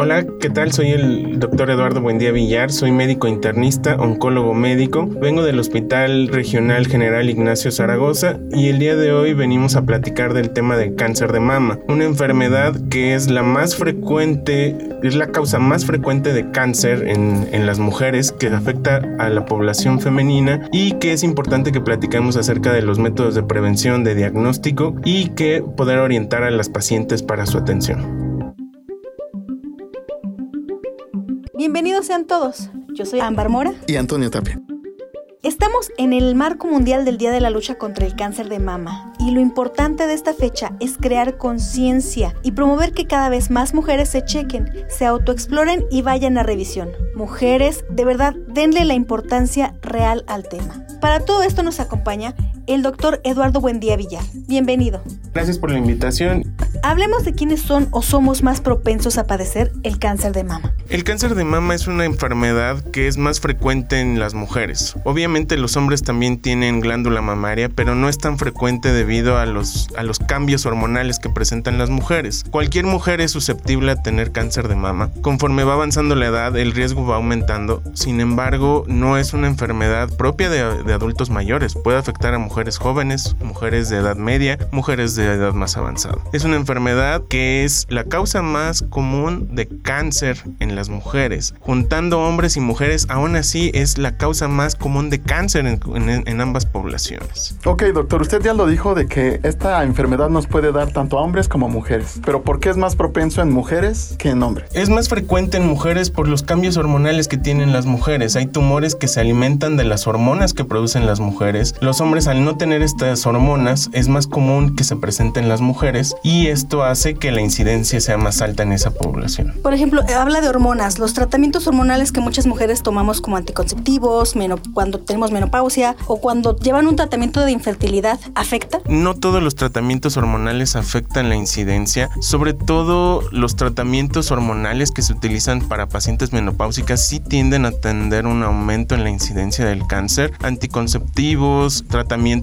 Hola, ¿qué tal? Soy el doctor Eduardo Buendía Villar, soy médico internista, oncólogo médico, vengo del Hospital Regional General Ignacio Zaragoza y el día de hoy venimos a platicar del tema del cáncer de mama, una enfermedad que es la más frecuente, es la causa más frecuente de cáncer en, en las mujeres que afecta a la población femenina y que es importante que platicemos acerca de los métodos de prevención, de diagnóstico y que poder orientar a las pacientes para su atención. Bienvenidos sean todos. Yo soy Ámbar Mora. Y Antonio Tapia. Estamos en el marco mundial del Día de la Lucha contra el Cáncer de Mama y lo importante de esta fecha es crear conciencia y promover que cada vez más mujeres se chequen, se autoexploren y vayan a revisión. Mujeres, de verdad, denle la importancia real al tema. Para todo esto nos acompaña el doctor Eduardo Buendía Villar. Bienvenido. Gracias por la invitación. Hablemos de quiénes son o somos más propensos a padecer el cáncer de mama. El cáncer de mama es una enfermedad que es más frecuente en las mujeres. Obviamente los hombres también tienen glándula mamaria, pero no es tan frecuente debido a los, a los cambios hormonales que presentan las mujeres. Cualquier mujer es susceptible a tener cáncer de mama. Conforme va avanzando la edad, el riesgo va aumentando. Sin embargo, no es una enfermedad propia de, de adultos mayores. Puede afectar a mujeres jóvenes, mujeres de edad media, mujeres de edad más avanzada. Es una enfermedad que es la causa más común de cáncer en las mujeres. Juntando hombres y mujeres, aún así es la causa más común de cáncer en, ambas poblaciones. Ok, doctor, usted ya lo dijo de que esta enfermedad nos puede dar tanto a hombres como a mujeres. Pero ¿por qué es más propenso en mujeres que en hombres? Es más frecuente en mujeres por los cambios hormonales que tienen las mujeres. Hay tumores que se alimentan de las hormonas que producen las mujeres. Los hombres al no tener estas hormonas es más común que se presenten las mujeres y esto hace que la incidencia sea más alta en esa población. Por ejemplo, habla de hormonas, los tratamientos hormonales que muchas mujeres tomamos como anticonceptivos, cuando tenemos menopausia o cuando llevan un tratamiento de infertilidad, ¿afecta? No todos los tratamientos hormonales afectan la incidencia, sobre todo los tratamientos hormonales que se utilizan para pacientes menopáusicas sí tienden a tener un aumento en la incidencia del cáncer. Anticonceptivos, tratamientos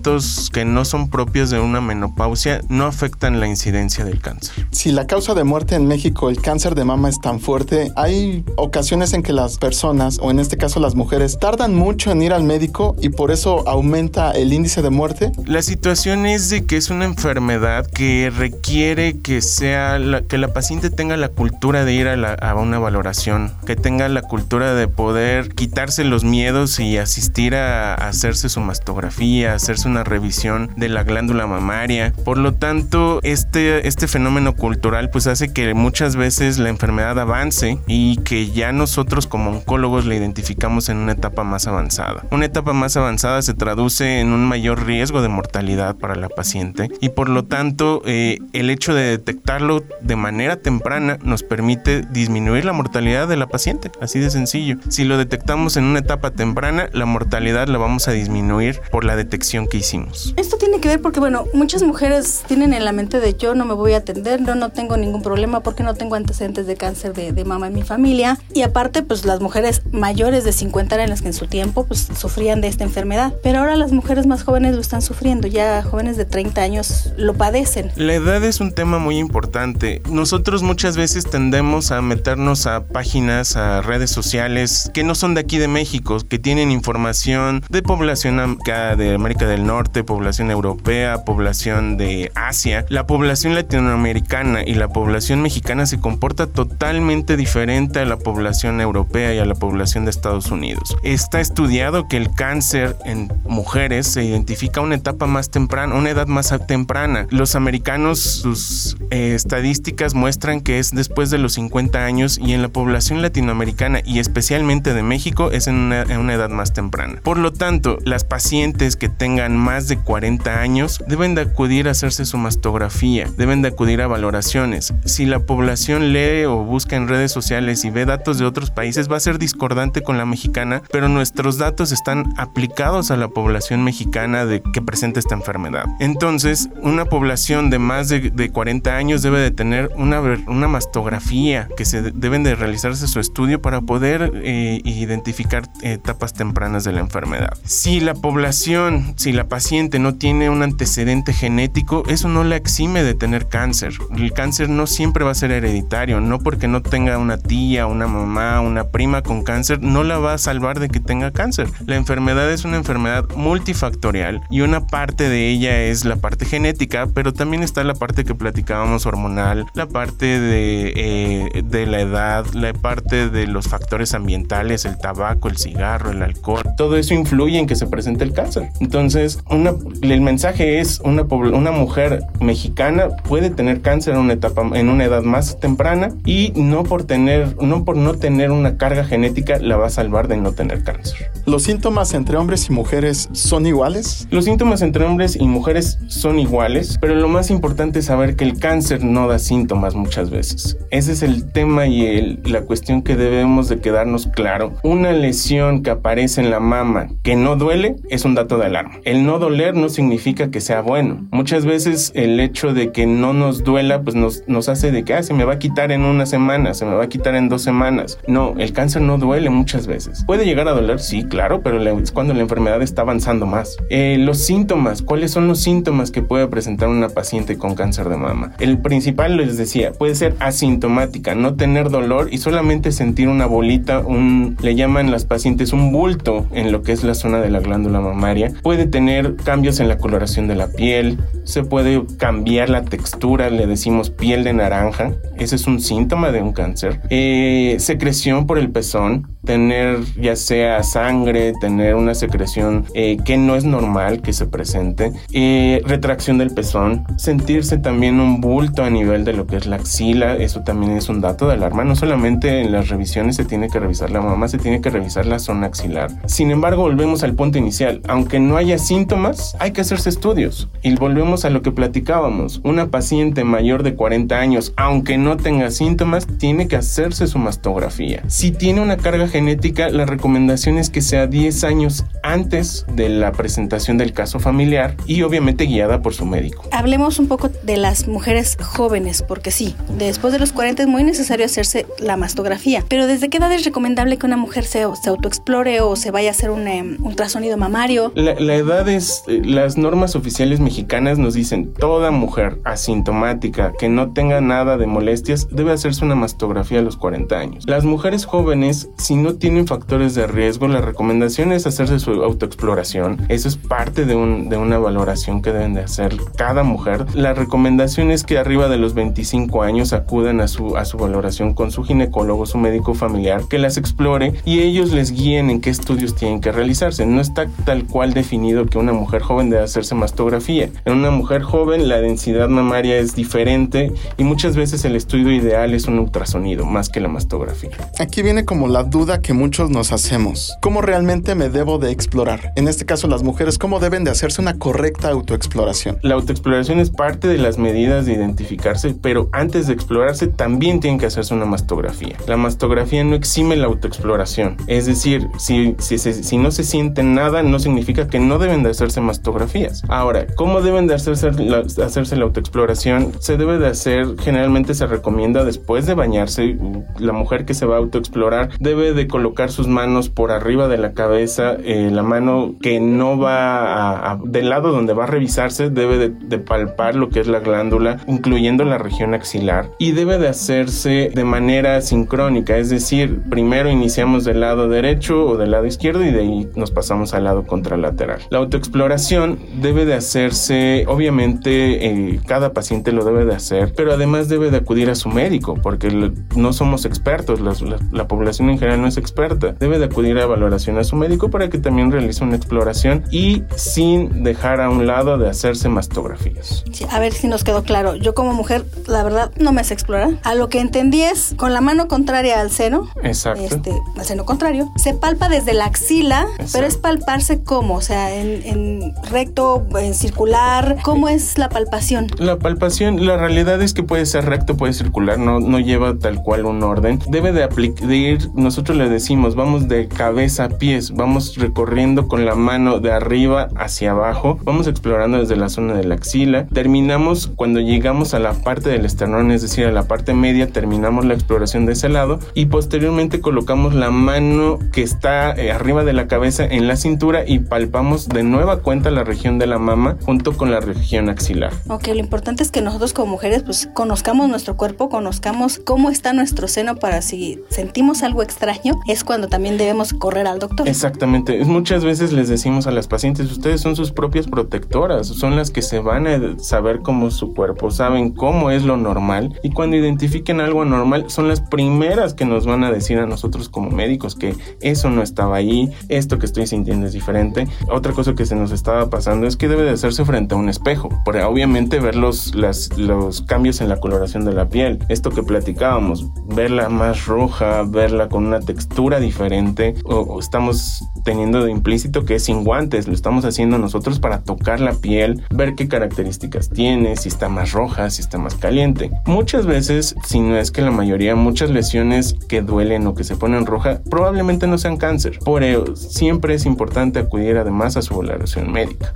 que no son propios de una menopausia no afectan la incidencia del cáncer. Si la causa de muerte en México, el cáncer de mama es tan fuerte, hay ocasiones en que las personas, o en este caso las mujeres, tardan mucho en ir al médico y por eso aumenta el índice de muerte. La situación es de que es una enfermedad que requiere que sea que la paciente tenga la cultura de ir a, a una valoración, que tenga la cultura de poder quitarse los miedos y asistir a, a hacerse su mastografía, hacerse una revisión de la glándula mamaria. Por lo tanto, este, este fenómeno cultural pues hace que muchas veces la enfermedad avance y que ya nosotros como oncólogos la identificamos en una etapa más avanzada. Una etapa más avanzada se traduce en un mayor riesgo de mortalidad para la paciente y por lo tanto eh, el hecho de detectarlo de manera temprana nos permite disminuir la mortalidad de la paciente, así de sencillo. Si lo detectamos en una etapa temprana, la mortalidad la vamos a disminuir por la detección que hicimos. Esto tiene que ver porque, bueno, muchas mujeres tienen en la mente de yo no me voy a atender, yo no tengo ningún problema porque no tengo antecedentes de cáncer de, de mama en mi familia. Y aparte, pues las mujeres mayores de 50 años que en su tiempo pues sufrían de esta enfermedad. Pero ahora las mujeres más jóvenes lo están sufriendo, ya jóvenes de 30 años lo padecen. La edad es un tema muy importante. Nosotros muchas veces tendemos a meternos a páginas, a redes sociales que no son de aquí de México, que tienen información de población de América del Norte, población europea, población de Asia. La población latinoamericana y la población mexicana se comporta totalmente diferente a la población europea y a la población de Estados Unidos. Está estudiado que el cáncer en mujeres se identifica a una etapa más temprana, una edad más temprana. Los americanos, sus eh, estadísticas muestran que es después de los 50 años y en la población latinoamericana y especialmente de México es en una, en una edad más temprana. Por lo tanto, las pacientes que tengan más de 40 años deben de acudir a hacerse su mastografía, deben de acudir a valoraciones. Si la población lee o busca en redes sociales y ve datos de otros países, va a ser discordante con la mexicana, pero nuestros datos están aplicados a la población mexicana de que presenta esta enfermedad. Entonces, una población de más de, 40 años debe de tener una, una mastografía que se deben de realizarse su estudio para poder eh, identificar etapas tempranas de la enfermedad. Si la población, si la paciente no tiene un antecedente genético, eso no la exime de tener cáncer. El cáncer no siempre va a ser hereditario, no porque no tenga una tía, una mamá, una prima con cáncer, no la va a salvar de que tenga cáncer. La enfermedad es una enfermedad multifactorial y una parte de ella es la parte genética, pero también está la parte que platicábamos hormonal, la parte de, eh, de la edad, la parte de los factores ambientales, el tabaco, el cigarro, el alcohol. Todo eso influye en que se presente el cáncer. Entonces, una, el mensaje es una, una mujer mexicana puede tener cáncer en una etapa, en una edad más temprana y no por tener, no por no tener una carga genética la va a salvar de no tener cáncer. ¿Los síntomas entre hombres y mujeres son iguales? Los síntomas entre hombres y mujeres son iguales, pero lo más importante es saber que el cáncer no da síntomas muchas veces. Ese es el tema y el, la cuestión que debemos de quedarnos claro. Una lesión que aparece en la mama que no duele es un dato de alarma. El no doler no significa que sea bueno. Muchas veces el hecho de que no nos duela pues nos, nos hace de que ah, se me va a quitar en una semana, se me va a quitar en dos semanas. No, el cáncer no duele muchas veces. Puede llegar a doler, sí, claro, pero es cuando la enfermedad está avanzando más. Eh, los síntomas, ¿cuáles son los síntomas que puede presentar una paciente con cáncer de mama? El principal les decía, puede ser asintomática, no tener dolor y solamente sentir una bolita, un, le llaman las pacientes un bulto en lo que es la zona de la glándula mamaria. Puede tener cambios en la coloración de la piel, se puede cambiar la textura, le decimos piel de naranja, ese es un síntoma de un cáncer. Eh, secreción por el pezón, tener ya sea sangre, tener una secreción eh, que no es normal que se presente, eh, retracción del pezón, sentirse también un bulto a nivel de lo que es la axila, eso también es un dato de alarma. No solamente en las revisiones se tiene que revisar la mamá, se tiene que revisar la zona axilar. Sin embargo, volvemos al punto inicial. Aunque no haya síntomas, hay que hacerse estudios. Y volvemos a lo que platicábamos. Una paciente mayor de 40 años, aunque no tenga síntomas, tiene que hacerse su mastografía. Si tiene una carga genética, la recomendación es que sea 10 años antes de la presentación del caso familiar y obviamente guiada por su médico. Hablemos un poco de las mujeres jóvenes, porque sí, después de los 40 es muy necesario hacerse la mastografía, pero ¿desde qué edad es recomendable que una mujer se, se autoexplore o se vaya a hacer un, em, ultrasonido mamario? La, edad es, eh, las normas oficiales mexicanas nos dicen, toda mujer asintomática que no tenga nada de molestias debe hacerse una mastografía a los 40 años. Las mujeres jóvenes, si no tienen factores de riesgo, la recomendación es hacerse su autoexploración. Eso es parte de, un, de una valoración que deben de hacer cada mujer. La recomendación es que arriba de los 25 años acudan a su, a su valoración con su ginecólogo, su médico familiar, que las explore y ellos les guíen en qué estudios tienen que realizarse. No está tal cual definido que una mujer joven debe hacerse mastografía. En una mujer joven la densidad mamaria es diferente y muchas veces el estudio ideal es un ultrasonido más que la mastografía. Aquí viene como la duda que muchos nos hacemos. ¿Cómo realmente me debo de explorar? En este caso las mujeres, ¿cómo deben de hacerse una correcta autoexploración? La autoexploración es parte de las medidas de identificarse, pero antes de explorarse también tienen que hacerse una mastografía. La mastografía no exime la autoexploración. Es decir, si, si, si no se siente nada, no significa que no deben de hacerse mastografías. Ahora, ¿cómo deben de hacerse la, hacerse la autoexploración? Se debe de hacer, generalmente se recomienda después de bañarse, la mujer que se va a autoexplorar debe de colocar sus manos por arriba de la cabeza, eh, la mano que no va a, del lado donde va a revisarse debe de, de palpar lo que es la glándula, incluyendo la región axilar, y debe de hacerse de manera sincrónica, es decir, primero iniciamos del lado derecho o del lado izquierdo y de ahí nos pasamos al lado contralateral. La autoexploración debe de hacerse, obviamente eh, cada paciente lo debe de hacer, pero además debe de acudir a su médico porque no somos expertos, la, la, población en general no es experta. Debe de acudir a evaluación a su médico para que también realice una exploración y sin dejar a un lado de hacerse mastografías. a ver si nos quedó claro. Yo como mujer, la verdad, no me sé explorar. A lo que entendí es con la mano contraria al seno. Exacto. Este, al seno contrario. Se palpa desde la axila, pero es palparse como, o sea, en, recto, en circular. ¿Cómo es la palpación? La palpación, la realidad es que puede ser recto, puede circular, no, no lleva tal cual un orden. Debe de, de ir, nosotros le decimos, vamos de cabeza a pies, vamos recorriendo con la mano de arriba hacia abajo, vamos explorando desde la zona de la axila. Terminamos cuando llegamos a la parte del esternón, es decir, a la parte media, terminamos la exploración de ese lado y posteriormente colocamos la mano que está eh, arriba de la cabeza en la cintura y palpamos de nueva cuenta la región de la mama junto con la región axilar. Ok, lo importante es que nosotros como mujeres pues conozcamos nuestro cuerpo, conozcamos cómo está nuestro seno para si sentimos algo extraño, es cuando también debemos correr al doctor. Exactamente, muchas veces les decimos a las pacientes, ustedes son sus propias protectoras, son las que se van a saber cómo su cuerpo, saben cómo es lo normal y cuando identifiquen algo anormal son las primeras que nos van a decir a nosotros como médicos que eso no estaba ahí, esto que estoy sintiendo es diferente. Otra cosa que se nos estaba pasando es que debe de hacerse frente a un espejo, para obviamente ver los, los cambios en la coloración de la piel. Esto que platicábamos, verla más roja, verla con una textura diferente, o, estamos teniendo de implícito que es sin guantes, lo estamos haciendo nosotros para tocar la piel, ver qué características tiene, si está más roja, si está más caliente. Muchas veces, si no es que la mayoría, muchas lesiones que duelen o que se ponen roja probablemente no sean cáncer. Por ello, siempre es importante acudir además a su valoración médica.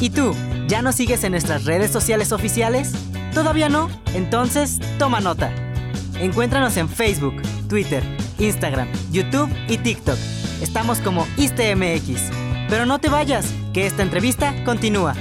¿Y tú? ¿Ya nos sigues en nuestras redes sociales oficiales? ¿Todavía no? Entonces, toma nota. Encuéntranos en Facebook, Twitter, Instagram, YouTube y TikTok. Estamos como ISTMX. Pero no te vayas, que esta entrevista continúa.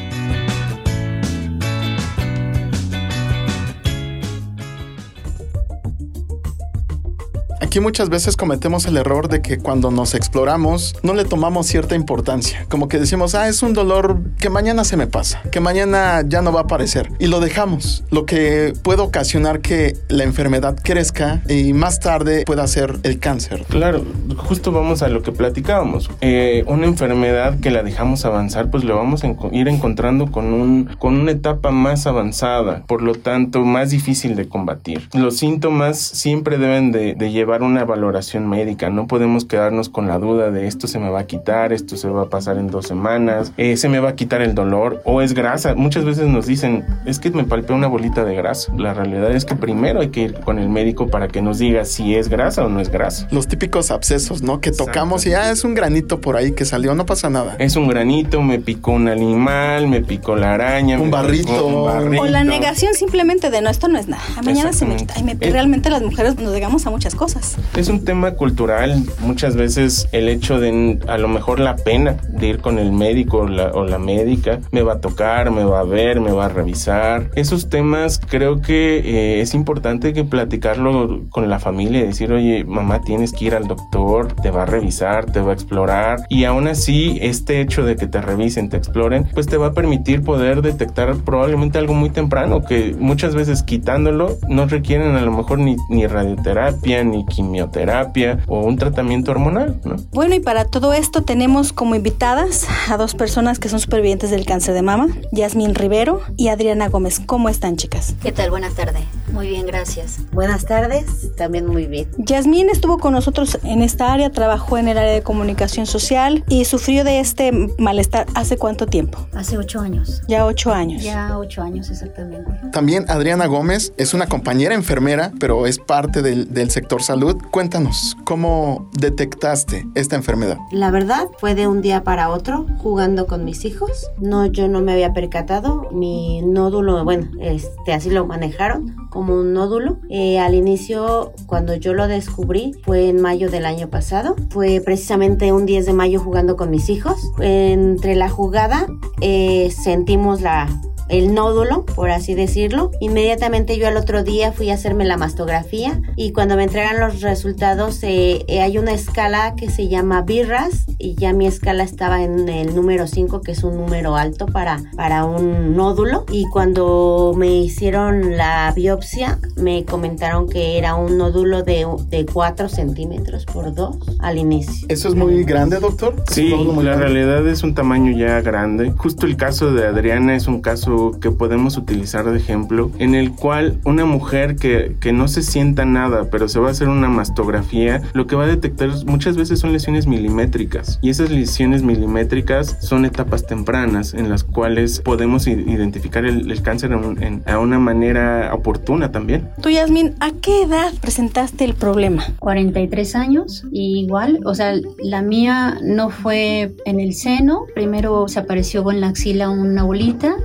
Aquí muchas veces cometemos el error de que cuando nos exploramos no le tomamos cierta importancia. Como que decimos, ah, es un dolor que mañana se me pasa, que mañana ya no va a aparecer. Y lo dejamos, lo que puede ocasionar que la enfermedad crezca y más tarde pueda ser el cáncer. Claro, justo vamos a lo que platicábamos. Eh, una enfermedad que la dejamos avanzar, pues lo vamos a ir encontrando con, un, con una etapa más avanzada, por lo tanto más difícil de combatir. Los síntomas siempre deben de llevar una valoración médica. No podemos quedarnos con la duda de esto se me va a quitar, esto se va a pasar en dos semanas, eh, se me va a quitar el dolor o es grasa. Muchas veces nos dicen, es que me palpé una bolita de grasa. La realidad es que primero hay que ir con el médico para que nos diga si es grasa o no es grasa. Los típicos abscesos, ¿no? Que tocamos y ya ah, es un granito por ahí que salió, no pasa nada. Es un granito, me picó un animal, me picó la araña. Un, barrito. O la negación simplemente de no, esto no es nada. mañana se me quita. realmente las mujeres nos llegamos a muchas cosas. Es un tema cultural. Muchas veces el hecho de a lo mejor la pena de ir con el médico o la, médica me va a tocar, me va a ver, me va a revisar. Esos temas creo que eh, es importante que platicarlo con la familia decir, oye, mamá, tienes que ir al doctor, te va a revisar, te va a explorar. Y aún así, este hecho de que te revisen, te exploren, pues te va a permitir poder detectar probablemente algo muy temprano que muchas veces quitándolo no requieren a lo mejor ni, ni radioterapia, ni quimioterapia o un tratamiento hormonal. ¿no? Bueno, y para todo esto tenemos como invitadas a dos personas que son supervivientes del cáncer de mama, Yasmín Rivero y Adriana Gómez. ¿Cómo están, chicas? ¿Qué tal? Buenas tardes. Muy bien, gracias. Buenas tardes, también muy bien. Yasmín estuvo con nosotros en esta área, trabajó en el área de comunicación social y sufrió de este malestar hace cuánto tiempo? Hace ocho años. Ya ocho años. Ya ocho años, exactamente. También Adriana Gómez es una compañera enfermera, pero es parte del, del sector salud Cuéntanos, ¿cómo detectaste esta enfermedad? La verdad, fue de un día para otro, jugando con mis hijos. No, yo no me había percatado. Mi nódulo, bueno, este, así lo manejaron como un nódulo. Eh, al inicio, cuando yo lo descubrí, fue en mayo del año pasado. Fue precisamente un 10 de mayo jugando con mis hijos. Entre la jugada, eh, sentimos la el nódulo, por así decirlo. Inmediatamente yo al otro día fui a hacerme la mastografía y cuando me entregan los resultados eh, eh, hay una escala que se llama BIRRAS y ya mi escala estaba en el número 5 que es un número alto para, para un nódulo y cuando me hicieron la biopsia me comentaron que era un nódulo de, de 4 centímetros por 2 al inicio. ¿Eso es muy grande, doctor? Sí, la realidad es un tamaño ya grande. Justo el caso de Adriana es un caso que podemos utilizar de ejemplo, en el cual una mujer que, que no se sienta nada, pero se va a hacer una mastografía, lo que va a detectar muchas veces son lesiones milimétricas. Y esas lesiones milimétricas son etapas tempranas en las cuales podemos identificar el, cáncer en, a una manera oportuna también. Tú, Yasmin, ¿a qué edad presentaste el problema? 43 años, y igual, o sea, la mía no fue en el seno, primero se apareció en la axila una bolita,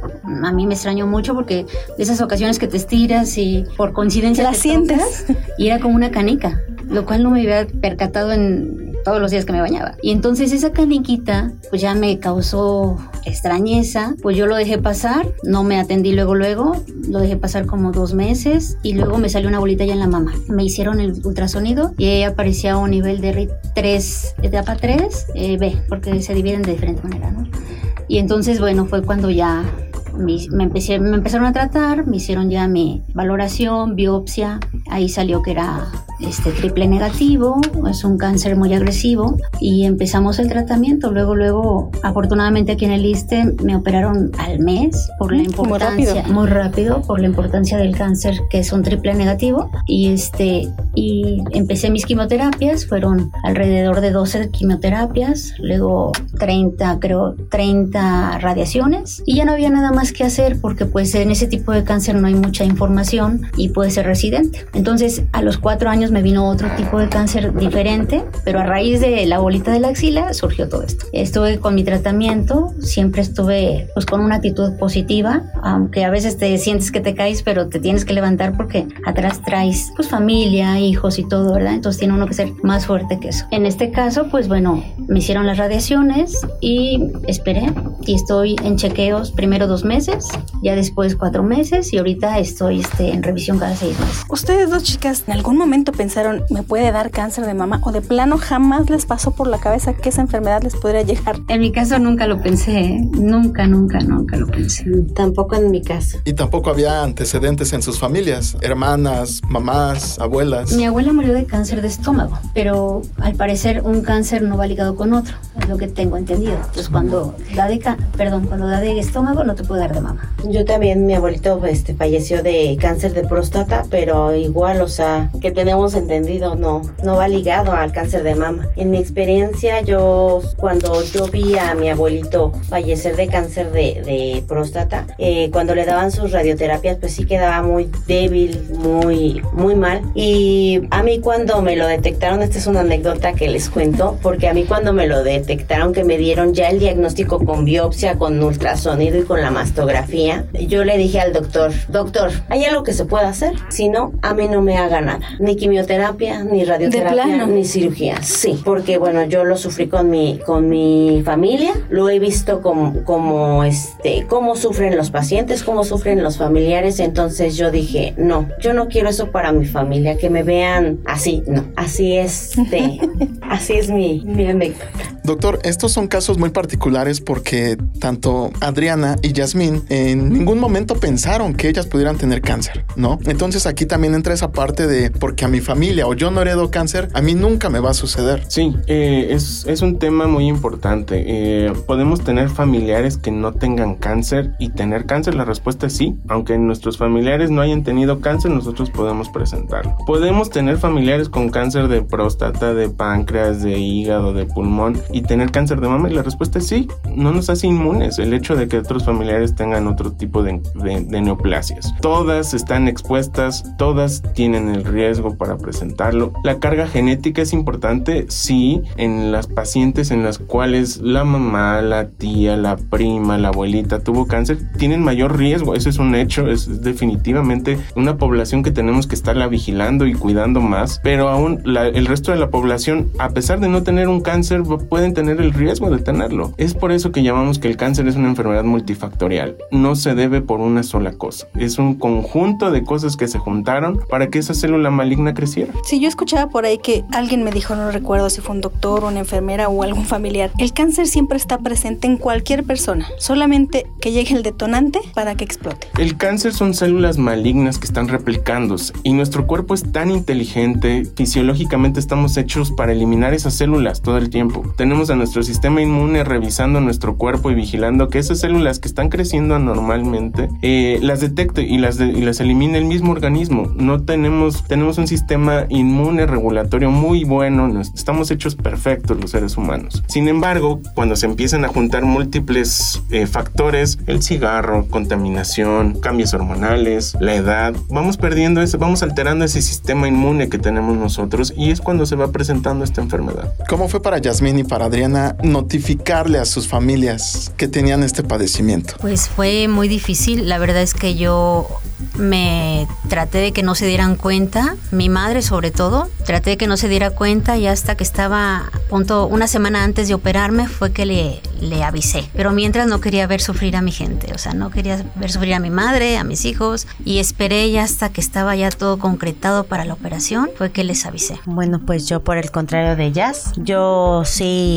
a mí me extrañó mucho porque de esas ocasiones que te estiras y por coincidencia la sientes y era como una canica, lo cual no me había percatado en todos los días que me bañaba. Y entonces esa caniquita pues ya me causó extrañeza, pues yo lo dejé pasar, no me atendí luego luego, lo dejé pasar como dos meses y luego me salió una bolita ya en la mama. Me hicieron el ultrasonido y ahí aparecía un nivel de RIT 3, etapa 3, eh, B, porque se dividen de diferente manera, ¿no? Y entonces, bueno, fue cuando ya me, empecé, me empezaron a tratar, me hicieron ya mi valoración, biopsia, ahí salió que era este triple negativo, es un cáncer muy agresivo y empezamos el tratamiento. Luego, luego, afortunadamente aquí en el ISTE me operaron al mes por la importancia, muy rápido. por la importancia del cáncer que es un triple negativo y este y empecé mis quimioterapias, fueron alrededor de 12 quimioterapias, luego 30, creo 30 radiaciones y ya no había nada más que hacer porque pues en ese tipo de cáncer no hay mucha información y puede ser residente. Entonces, a los cuatro años me vino otro tipo de cáncer diferente, pero a raíz de la bolita de la axila surgió todo esto. Estuve con mi tratamiento, siempre estuve pues con una actitud positiva, aunque a veces te sientes que te caes, pero te tienes que levantar porque atrás traes pues familia, hijos y todo, ¿verdad? Entonces tiene uno que ser más fuerte que eso. En este caso, pues bueno, me hicieron las radiaciones y esperé y estoy en chequeos primero dos meses, ya después cuatro meses y ahorita estoy este, en revisión cada seis meses. Ustedes dos chicas, ¿en algún momento pensaron, me puede dar cáncer de mama? ¿O de plano jamás les pasó por la cabeza que esa enfermedad les podría llegar? En mi caso nunca lo pensé, ¿eh? nunca, nunca, nunca lo pensé. Tampoco en mi caso. Y tampoco había antecedentes en sus familias, hermanas, mamás, abuelas. Mi abuela murió de cáncer de estómago, pero al parecer un cáncer no va ligado con otro, es lo que tengo entendido. Entonces cuando da de, perdón, cuando da de estómago no te puede dar de mama. Yo también, mi abuelito este, falleció de cáncer de próstata, pero igual, o sea, que tenemos entendido, no, no va ligado al cáncer de mama. En mi experiencia, yo, cuando yo vi a mi abuelito fallecer de cáncer de, de próstata, eh, cuando le daban sus radioterapias, pues sí quedaba muy débil, muy, muy mal. Y a mí cuando me lo detectaron, esta es una anécdota que les cuento, porque a mí cuando me lo detectaron, que me dieron ya el diagnóstico con biopsia, con ultrasonido y con la mastografía, yo le dije al doctor, doctor, ¿hay algo que se pueda hacer? Si no, a mí no me haga nada, ni quimioterapia, ni radioterapia, ni cirugía. Sí, porque bueno, yo lo sufrí con mi, con mi familia, lo he visto como, como este, cómo sufren los pacientes, cómo sufren los familiares, entonces yo dije, no, yo no quiero eso para mi familia, que me vean así, no, así es, de, así es mi, mi anécdota. Doctor, estos son casos muy particulares porque tanto Adriana y Yasmín en ningún momento pensaron que ellas pudieran tener cáncer, ¿no? Entonces aquí también entra esa parte de porque a mi familia o yo no heredo cáncer, a mí nunca me va a suceder. Sí, eh, es, es, un tema muy importante. Eh, podemos tener familiares que no tengan cáncer y tener cáncer, la respuesta es sí. Aunque nuestros familiares no hayan tenido cáncer, nosotros podemos presentarlo. Podemos tener familiares con cáncer de próstata, de páncreas, de hígado, de pulmón y tener cáncer de mama? Y la respuesta es sí, no nos hace inmunes el hecho de que otros familiares tengan otro tipo de, neoplasias. Todas están expuestas, todas tienen el riesgo para presentarlo. La carga genética es importante, sí, en las pacientes en las cuales la mamá, la tía, la prima, la abuelita tuvo cáncer, tienen mayor riesgo, eso es un hecho, es definitivamente una población que tenemos que estarla vigilando y cuidando más, pero aún el resto de la población, a pesar de no tener un cáncer, puede pueden tener el riesgo de tenerlo. Es por eso que llamamos que el cáncer es una enfermedad multifactorial. No se debe por una sola cosa. Es un conjunto de cosas que se juntaron para que esa célula maligna creciera. Si yo escuchaba por ahí que alguien me dijo, no recuerdo si fue un doctor, una enfermera o algún familiar, el cáncer siempre está presente en cualquier persona, solamente que llegue el detonante para que explote. El cáncer son células malignas que están replicándose y nuestro cuerpo es tan inteligente, fisiológicamente estamos hechos para eliminar esas células todo el tiempo. Tenemos a nuestro sistema inmune revisando nuestro cuerpo y vigilando que esas células que están creciendo anormalmente eh, las detecte y las, y las elimine el mismo organismo. No tenemos, tenemos un sistema inmune regulatorio muy bueno, estamos hechos perfectos los seres humanos. Sin embargo, cuando se empiezan a juntar múltiples eh, factores, el cigarro, contaminación, cambios hormonales, la edad, vamos perdiendo eso, vamos alterando ese sistema inmune que tenemos nosotros y es cuando se va presentando esta enfermedad. ¿Cómo fue para Yasmín y para Adriana notificarle a sus familias que tenían este padecimiento? Pues fue muy difícil, la verdad es que yo me traté de que no se dieran cuenta, mi madre sobre todo, traté de que no se diera cuenta y hasta que estaba a punto, una semana antes de operarme fue que le, le avisé. Pero mientras no quería ver sufrir a mi gente, o sea, no quería ver sufrir a mi madre, a mis hijos y esperé ya hasta que estaba ya todo concretado para la operación, fue que les avisé. Bueno, pues yo por el contrario de ellas, yo sí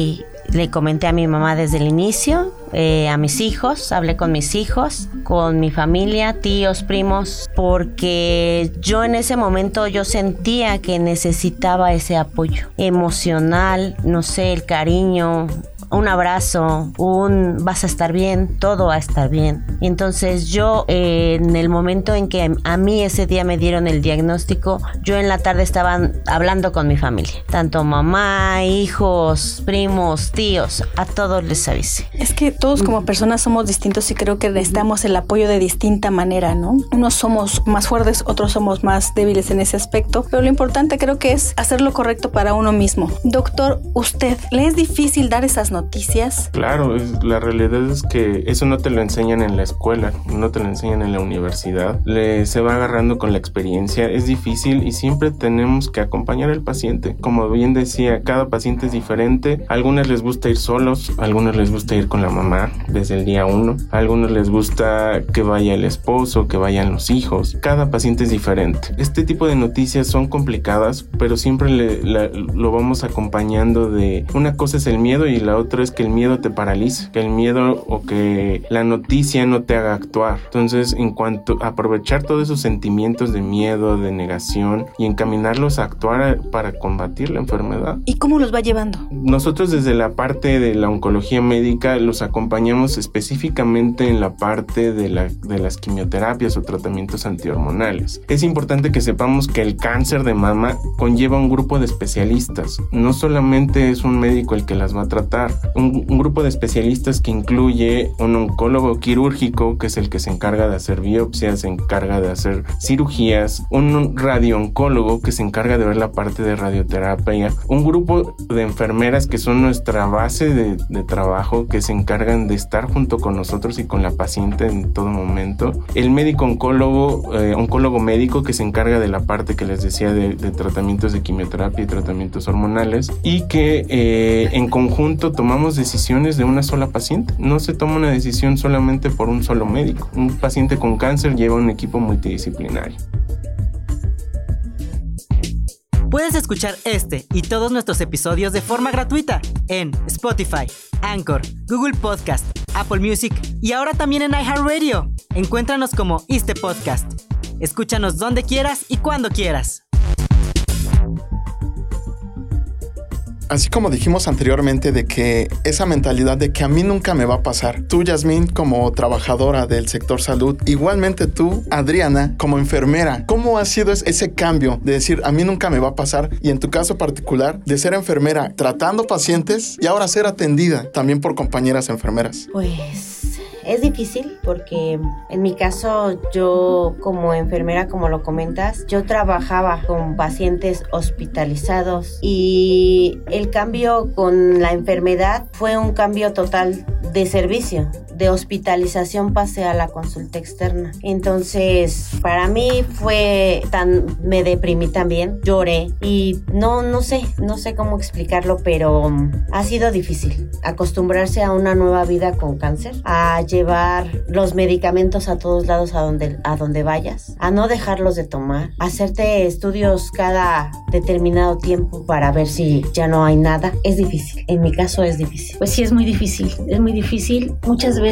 le comenté a mi mamá desde el inicio, eh, a mis hijos, hablé con mis hijos, con mi familia, tíos, primos, porque yo en ese momento yo sentía que necesitaba ese apoyo emocional, no sé, el cariño, un abrazo, un vas a estar bien, todo va a estar bien. Entonces yo eh, en el momento en que a mí ese día me dieron el diagnóstico, yo en la tarde estaba hablando con mi familia, tanto mamá, hijos, primos, tíos, a todos les avisé. Es que todos como personas somos distintos y creo que necesitamos el apoyo de distinta manera, ¿no? Unos somos más fuertes, otros somos más débiles en ese aspecto, pero lo importante creo que es hacer lo correcto para uno mismo. Doctor, ¿usted le es difícil dar esas noticias? Claro, la realidad es que eso no te lo enseñan en la escuela, no te lo enseñan en la universidad. Le, se va agarrando con la experiencia, es difícil y siempre tenemos que acompañar al paciente. Como bien decía, cada paciente es diferente. A algunas les gusta ir solos, a algunos les gusta ir con la mamá desde el día uno, a algunos les gusta que vaya el esposo, que vayan los hijos. Cada paciente es diferente. Este tipo de noticias son complicadas, pero siempre lo vamos acompañando de una cosa es el miedo y la otra es que el miedo te paraliza, que el miedo o que la noticia no te haga actuar. Entonces, en cuanto a aprovechar todos esos sentimientos de miedo, de negación y encaminarlos a actuar para combatir la enfermedad. ¿Y cómo los va llevando? Nosotros desde la parte de la oncología médica los acompañamos específicamente en la parte de, la, de las quimioterapias o tratamientos antihormonales. Es importante que sepamos que el cáncer de mama conlleva un grupo de especialistas. No solamente es un médico el que las va a tratar, un, grupo de especialistas que incluye un oncólogo quirúrgico, que es el que se encarga de hacer biopsias, se encarga de hacer cirugías, un radiooncólogo que se encarga de ver la parte de radioterapia, un grupo de enfermeras que son nuestra base de, trabajo, que se encargan de estar junto con nosotros y con la paciente en todo momento, el médico oncólogo, eh, oncólogo médico que se encarga de la parte que les decía de, tratamientos de quimioterapia y tratamientos hormonales y que eh, en conjunto tomamos decisiones de una sola paciente. No se toma una decisión solamente por un solo médico. Un paciente con cáncer lleva un equipo multidisciplinario. Puedes escuchar este y todos nuestros episodios de forma gratuita en Spotify, Anchor, Google Podcast, Apple Music y ahora también en iHeartRadio. Encuéntranos como este podcast. Escúchanos donde quieras y cuando quieras. Así como dijimos anteriormente de que esa mentalidad de que a mí nunca me va a pasar, tú Yasmín como trabajadora del sector salud, igualmente tú Adriana como enfermera, ¿cómo ha sido ese cambio de decir a mí nunca me va a pasar y en tu caso particular de ser enfermera tratando pacientes y ahora ser atendida también por compañeras enfermeras? Pues es difícil porque en mi caso yo como enfermera, como lo comentas, yo trabajaba con pacientes hospitalizados y el cambio con la enfermedad fue un cambio total de servicio de hospitalización pasé a la consulta externa. Entonces, para mí fue tan, me deprimí también, lloré y no, no sé, no sé cómo explicarlo, pero mm, ha sido difícil acostumbrarse a una nueva vida con cáncer, a llevar los medicamentos a todos lados a donde, a donde vayas, a no dejarlos de tomar, hacerte estudios cada determinado tiempo para ver si ya no hay nada. Es difícil, en mi caso es difícil. Pues sí, es muy difícil, es muy difícil. Muchas veces,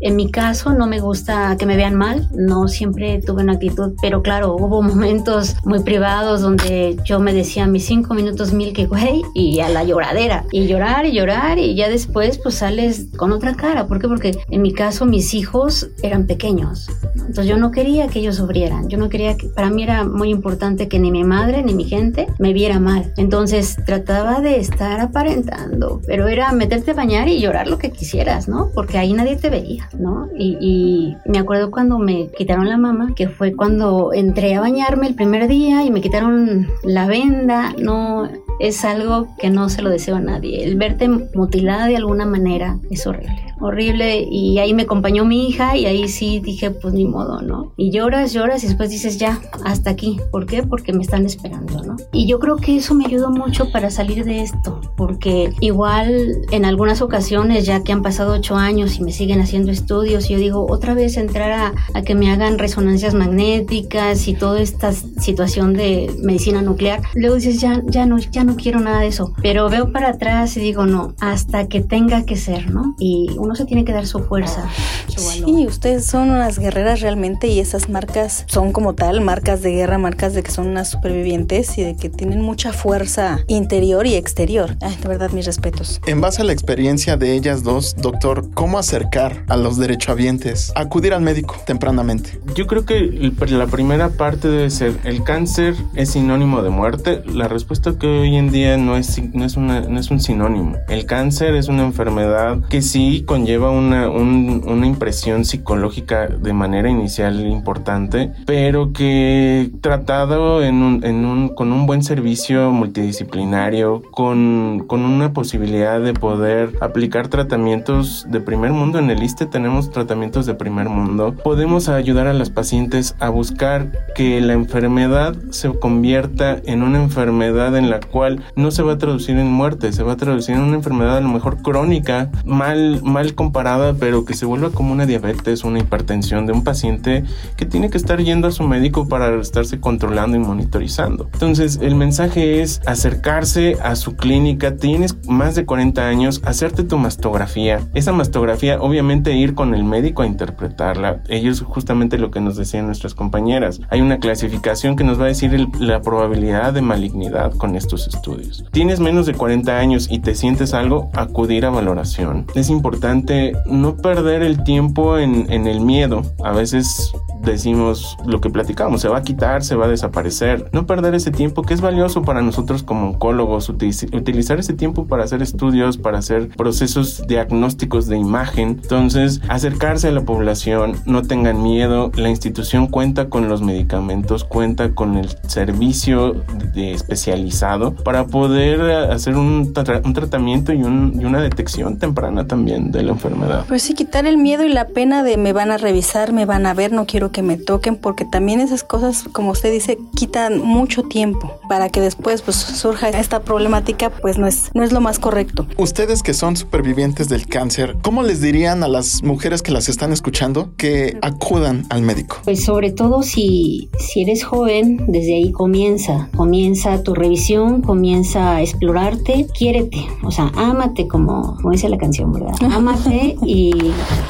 en mi caso, no me gusta que me vean mal, no siempre tuve una actitud, pero claro, hubo momentos muy privados donde yo me decía mis cinco minutos mil que güey y a la lloradera y llorar y llorar y ya después pues sales con otra cara. ¿Por qué? Porque en mi caso mis hijos eran pequeños. Entonces yo no quería que ellos sufrieran. Yo no quería que, para mí era muy importante que ni mi madre ni mi gente me viera mal. Entonces trataba de estar aparentando, pero era meterte a bañar y llorar lo que quisieras, ¿no? Porque ahí nadie te veía, ¿no? Y, y me acuerdo cuando me quitaron la mama, que fue cuando entré a bañarme el primer día y me quitaron la venda, no, es algo que no se lo deseo a nadie. El verte mutilada de alguna manera es horrible horrible y ahí me acompañó mi hija y ahí sí dije pues ni modo, ¿no? Y lloras, lloras y después dices ya, hasta aquí. ¿Por qué? Porque me están esperando, ¿no? Y yo creo que eso me ayudó mucho para salir de esto, porque igual en algunas ocasiones ya que han pasado ocho años y me siguen haciendo estudios, yo digo otra vez entrar a, a que me hagan resonancias magnéticas y toda esta situación de medicina nuclear, luego dices ya, ya no, ya no quiero nada de eso, pero veo para atrás y digo no, hasta que tenga que ser, ¿no? Y uno se tiene que dar su fuerza. Sí, ustedes son unas guerreras realmente y esas marcas son como tal, marcas de guerra, marcas de que son unas supervivientes y de que tienen mucha fuerza interior y exterior. Ay, de verdad, mis respetos. En base a la experiencia de ellas dos, doctor, ¿cómo acercar a los derechohabientes a acudir al médico tempranamente? Yo creo que la primera parte debe ser, ¿el cáncer es sinónimo de muerte? La respuesta que hoy en día no es, no es, una, no es un sinónimo. El cáncer es una enfermedad que sí con lleva una, una impresión psicológica de manera inicial importante, pero que tratado en un, en un, con un buen servicio multidisciplinario, con, con una posibilidad de poder aplicar tratamientos de primer mundo, en el ISTE tenemos tratamientos de primer mundo, podemos ayudar a las pacientes a buscar que la enfermedad se convierta en una enfermedad en la cual no se va a traducir en muerte, se va a traducir en una enfermedad a lo mejor crónica, mal, mal comparada, pero que se vuelva como una diabetes, una hipertensión de un paciente que tiene que estar yendo a su médico para estarse controlando y monitorizando. Entonces, el mensaje es acercarse a su clínica, tienes más de 40 años, hacerte tu mastografía. Esa mastografía, obviamente, ir con el médico a interpretarla. Ellos justamente lo que nos decían nuestras compañeras. Hay una clasificación que nos va a decir la probabilidad de malignidad con estos estudios. Tienes menos de 40 años y te sientes algo, acudir a valoración. Es importante no perder el tiempo en, el miedo. A veces decimos lo que platicamos, se va a quitar, se va a desaparecer. No perder ese tiempo que es valioso para nosotros como oncólogos, utilizar ese tiempo para hacer estudios, para hacer procesos diagnósticos de imagen. Entonces, acercarse a la población, no tengan miedo, la institución cuenta con los medicamentos, cuenta con el servicio de especializado para poder hacer un, un tratamiento y, un, y una detección temprana también de la enfermedad. Pues sí, quitar el miedo y la pena de me van a revisar, me van a ver, no quiero que me toquen, porque también esas cosas, como usted dice, quitan mucho tiempo para que después pues surja esta problemática, pues no es, no es lo más correcto. Ustedes que son supervivientes del cáncer, ¿cómo les dirían a las mujeres que las están escuchando que acudan al médico? Pues sobre todo si, si eres joven, desde ahí comienza, comienza tu revisión, comienza a explorarte, quiérete, o sea, ámate como, como dice la canción, ¿verdad? Ámate y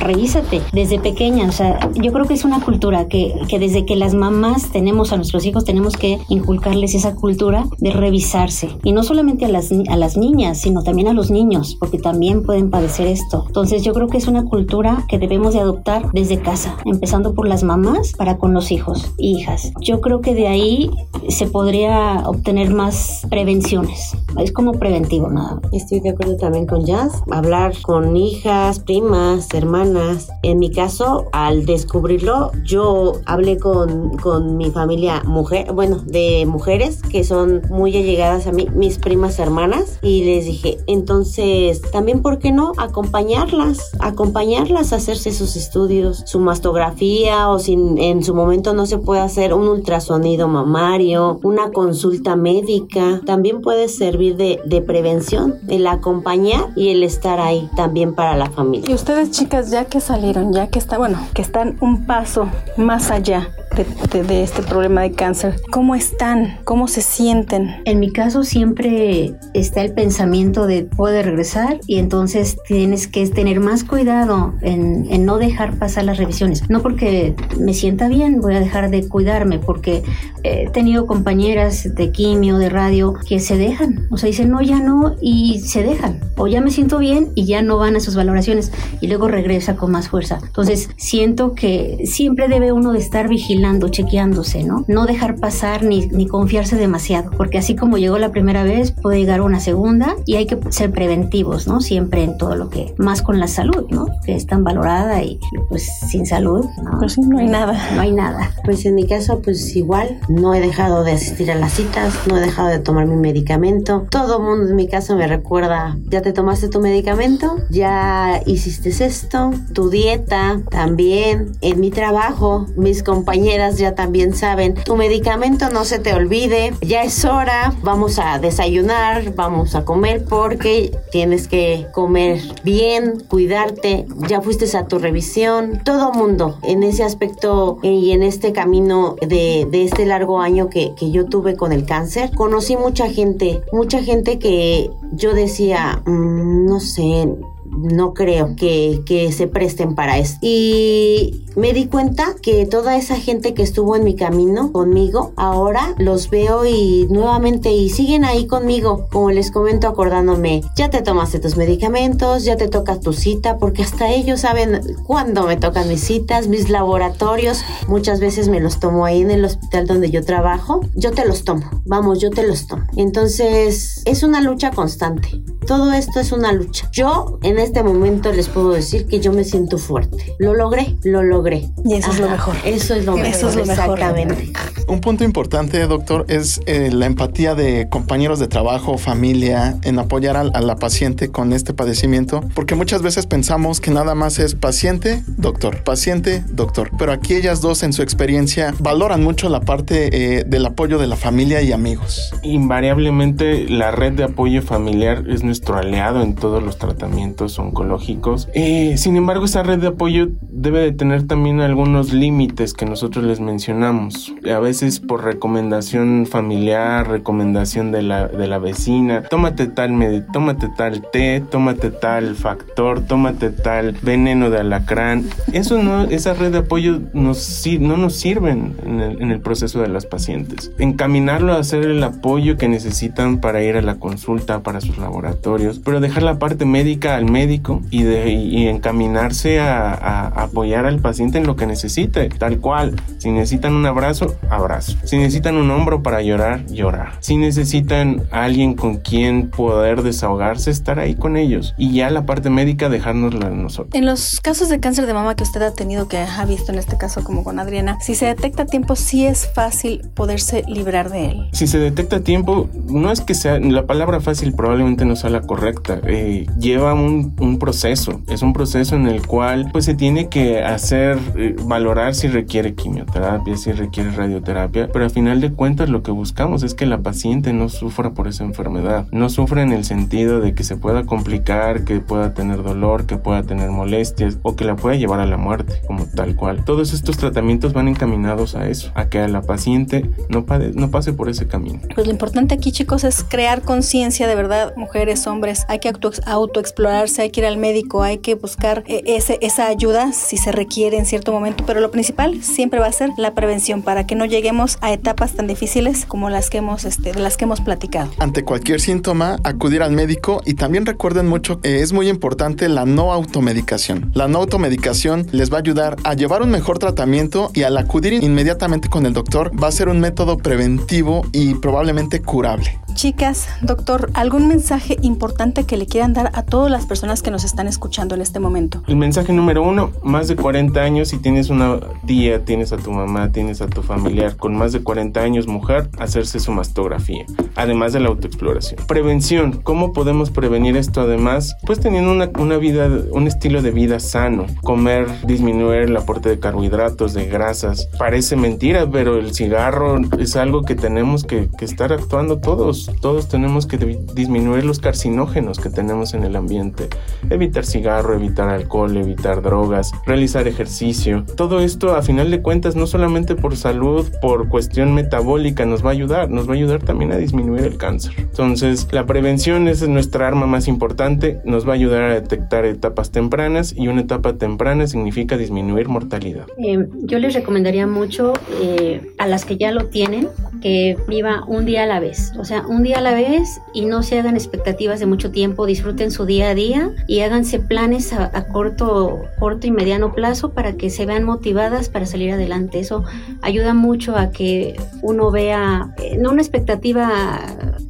revísate desde pequeña, o sea, yo creo que es una cultura que, que desde que las mamás tenemos a nuestros hijos, tenemos que inculcarles esa cultura de revisarse. Y no solamente a las, a las niñas, sino también a los niños, porque también pueden padecer esto. Entonces yo creo que es una cultura que debemos de adoptar desde casa, empezando por las mamás para con los hijos e hijas. Yo creo que de ahí se podría obtener más prevenciones. Es como preventivo nada. Estoy de acuerdo también con Jazz. Hablar con hijas, primas, hermanas. En mi caso, al descubrirlo, yo hablé con, con mi familia mujer, bueno, de mujeres que son muy allegadas a mí, mis primas hermanas, y les dije, entonces, también, ¿por qué no acompañarlas? Acompañarlas a hacerse sus estudios, su mastografía, o si en su momento no se puede hacer un ultrasonido mamario, una consulta médica, también puede servir de, de prevención, el acompañar y el estar ahí también para la familia. Y ustedes, chicas, ya que salieron, ya que está, bueno, que están un paso más allá de, de, este problema de cáncer, ¿cómo están? ¿Cómo se sienten? En mi caso siempre está el pensamiento de poder regresar y entonces tienes que tener más cuidado en, en, no dejar pasar las revisiones. No porque me sienta bien voy a dejar de cuidarme, porque he tenido compañeras de quimio, de radio, que se dejan. O sea, dicen, no, ya no, y se dejan. O ya me siento bien y ya no van a sus valoraciones y luego regresa con más fuerza. Entonces, siento que siempre debe uno de estar vigilando, chequeándose, ¿no? No dejar pasar ni, ni confiarse demasiado, porque así como llegó la primera vez, puede llegar una segunda y hay que ser preventivos, ¿no? Siempre en todo lo que, más con la salud, ¿no? Que es tan valorada y pues sin salud, ¿no? Pues no hay nada. No hay nada. Pues en mi caso, pues igual, no he dejado de asistir a las citas, no he dejado de tomar mi medicamento. Todo mundo en mi caso me recuerda, ya te tomaste tu medicamento, ya hiciste esto, tu dieta también, en mi trabajo, mis ya también saben, tu medicamento no se te olvide, ya es hora, vamos a desayunar, vamos a comer porque tienes que comer bien, cuidarte, ya fuiste a tu revisión, todo mundo en ese aspecto y en este camino de, de este largo año que, que, yo tuve con el cáncer, conocí mucha gente, mucha gente que yo decía, mmm, no sé, no creo que, que, se presten para eso. Y me di cuenta que toda esa gente que estuvo en mi camino conmigo, ahora los veo y nuevamente y siguen ahí conmigo, como les comento acordándome, ya te tomaste tus medicamentos, ya te toca tu cita, porque hasta ellos saben cuándo me tocan mis citas, mis laboratorios, muchas veces me los tomo ahí en el hospital donde yo trabajo, yo te los tomo, vamos, yo te los tomo. Entonces es una lucha constante, todo esto es una lucha. Yo en este momento les puedo decir que yo me siento fuerte, lo logré, lo logré. Y eso Ajá, es lo mejor. Eso es lo mejor. Eso es lo exactamente. Un punto importante, doctor, es eh, la empatía de compañeros de trabajo, familia, en apoyar a, a, la paciente con este padecimiento, porque muchas veces pensamos que nada más es paciente, doctor, paciente, doctor. Pero aquí ellas dos, en su experiencia, valoran mucho la parte eh, del apoyo de la familia y amigos. Invariablemente, la red de apoyo familiar es nuestro aliado en todos los tratamientos oncológicos. Eh, sin embargo, esa red de apoyo debe de tener también algunos límites que nosotros les mencionamos. A veces por recomendación familiar, recomendación de la, de la vecina, tómate tal, med tómate tal té, tómate tal factor, tómate tal veneno de alacrán. Eso no, esa red de apoyo nos, no nos sirven en el, en el proceso de las pacientes. Encaminarlo a hacer el apoyo que necesitan para ir a la consulta, para sus laboratorios, pero dejar la parte médica al médico y, de, y encaminarse a, a apoyar al paciente en lo que necesite, tal cual. Si necesitan un abrazo, abrazo. Si necesitan un hombro para llorar, llorar. Si necesitan alguien con quien poder desahogarse, estar ahí con ellos. Y ya la parte médica, dejárnosla a nosotros. En los casos de cáncer de mama que usted ha tenido, que ha visto en este caso como con Adriana, si se detecta a tiempo, sí es fácil poderse librar de él. Si se detecta a tiempo, no es que sea, la palabra fácil probablemente no sea la correcta. Eh, lleva un, un proceso. Es un proceso en el cual pues se tiene que hacer, eh, valorar si requiere quimioterapia, si requiere radioterapia, pero al final de cuentas lo que buscamos es que la paciente no sufra por esa enfermedad, no sufra en el sentido de que se pueda complicar, que pueda tener dolor, que pueda tener molestias o que la pueda llevar a la muerte, como tal cual. Todos estos tratamientos van encaminados a eso, a que la paciente no, pade no pase por ese camino. Pues lo importante aquí chicos es crear conciencia de verdad, mujeres, hombres, hay que autoexplorarse, hay que ir al médico, hay que buscar eh, ese, esa ayuda si se requiere en cierto momento, pero lo principal siempre va a ser la prevención para que no lleguemos a etapas tan difíciles como las que hemos, este, de las que hemos platicado. Ante cualquier síntoma, acudir al médico y también recuerden mucho que es muy importante la no automedicación. La no automedicación les va a ayudar a llevar un mejor tratamiento y al acudir inmediatamente con el doctor va a ser un método preventivo y probablemente curable. Chicas, doctor, ¿algún mensaje importante que le quieran dar a todas las personas que nos están escuchando en este momento? El mensaje número uno, más de 40 años, si tienes una tía, tienes a tu mamá, tienes a tu familiar con más de 40 años, mujer, hacerse su mastografía, además de la autoexploración. Prevención, ¿cómo podemos prevenir esto además? Pues teniendo una, una vida, un estilo de vida sano, comer, disminuir el aporte de carbohidratos, de grasas. Parece mentira, pero el cigarro es algo que tenemos que estar actuando todos. Todos tenemos que disminuir los carcinógenos que tenemos en el ambiente. Evitar cigarro, evitar alcohol, evitar drogas, realizar ejercicio. Todo esto a final de cuentas no solamente por salud, por cuestión metabólica nos va a ayudar, nos va a ayudar también a disminuir el cáncer. Entonces la prevención es nuestra arma más importante, nos va a ayudar a detectar etapas tempranas y una etapa temprana significa disminuir mortalidad. Eh, yo les recomendaría mucho eh, a las que ya lo tienen que viva un día a la vez, o sea, un día a la vez y no se hagan expectativas de mucho tiempo, disfruten su día a día y háganse planes a, corto, corto y mediano plazo para que se vean motivadas para salir adelante. Eso ayuda mucho a que uno vea, eh, no una expectativa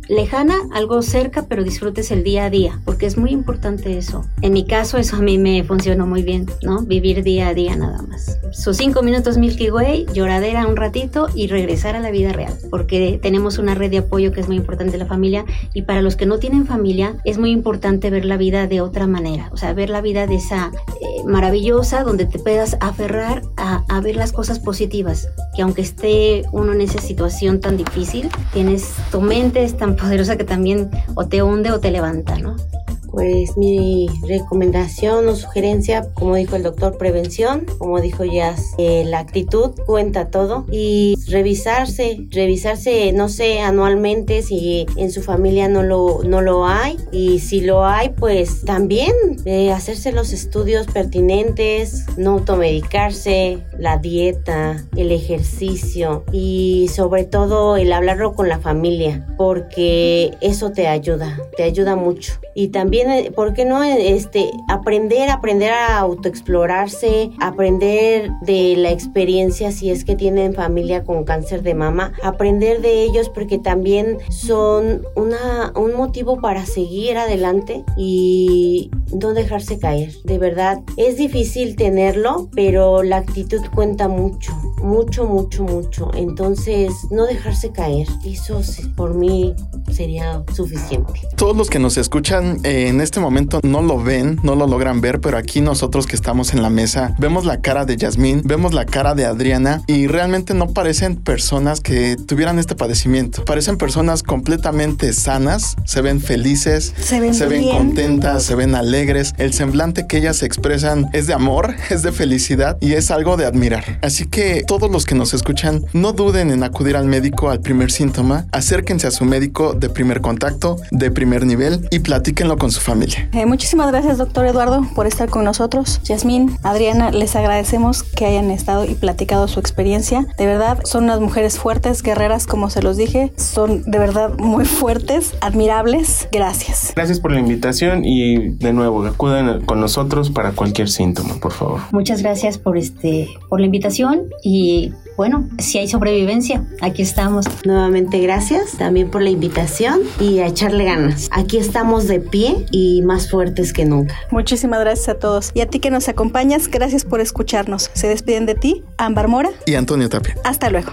lejana, algo cerca, pero disfrutes el día a día, porque es muy importante eso. En mi caso, eso a mí me funcionó muy bien, ¿no? Vivir día a día nada más. Sus cinco minutos Milky Way, lloradera un ratito y regresar a la vida real, porque tenemos una red de apoyo que es muy importante la familia y para los que no tienen familia es muy importante ver la vida de otra manera, o sea, ver la vida de esa eh, maravillosa donde te puedas aferrar a, a ver las cosas positivas, que aunque esté uno en esa situación tan difícil, tienes tu mente es poderosa que también o te hunde o te levanta, ¿no? Pues mi recomendación o sugerencia, como dijo el doctor, prevención, como dijo Jazz, eh, la actitud cuenta todo y revisarse, revisarse, no sé, anualmente si en su familia no lo, no lo hay y si lo hay, pues también eh, hacerse los estudios pertinentes, no automedicarse, la dieta, el ejercicio y sobre todo el hablarlo con la familia, porque eso te ayuda, te ayuda mucho. Y también ¿por qué no este, aprender, aprender a autoexplorarse, aprender de la experiencia si es que tienen familia con cáncer de mama, aprender de ellos porque también son una, un motivo para seguir adelante y no dejarse caer. De verdad, es difícil tenerlo, pero la actitud cuenta mucho, mucho, mucho, mucho. Entonces, no dejarse caer. Eso por mí sería suficiente. Todos los que nos escuchan eh, en este momento no lo ven, no lo logran ver, pero aquí nosotros que estamos en la mesa vemos la cara de Yasmín, vemos la cara de Adriana y realmente no parecen personas que tuvieran este padecimiento. Parecen personas completamente sanas, se ven felices, se ven, se ven contentas, se ven alegres. El semblante que ellas expresan es de amor, es de felicidad y es algo de admirar. Así que todos los que nos escuchan, no duden en acudir al médico al primer síntoma, acérquense a su médico de primer contacto, de primer nivel y platíquenlo con su familia. Eh, muchísimas gracias, doctor Eduardo, por estar con nosotros. Yasmín, Adriana, les agradecemos que hayan estado y platicado su experiencia. De verdad, son unas mujeres fuertes, guerreras, como se los dije. Son de verdad muy fuertes, admirables. Gracias. Gracias por la invitación y de nuevo, acuden con nosotros para cualquier síntoma, por favor. Muchas gracias por este por la invitación y bueno, si hay sobrevivencia, aquí estamos. Nuevamente gracias también por la invitación y a echarle ganas. Aquí estamos de pie y más fuertes que nunca. Muchísimas gracias a todos. Y a ti que nos acompañas, gracias por escucharnos. Se despiden de ti, Ámbar Mora y Antonio Tapia. Hasta luego.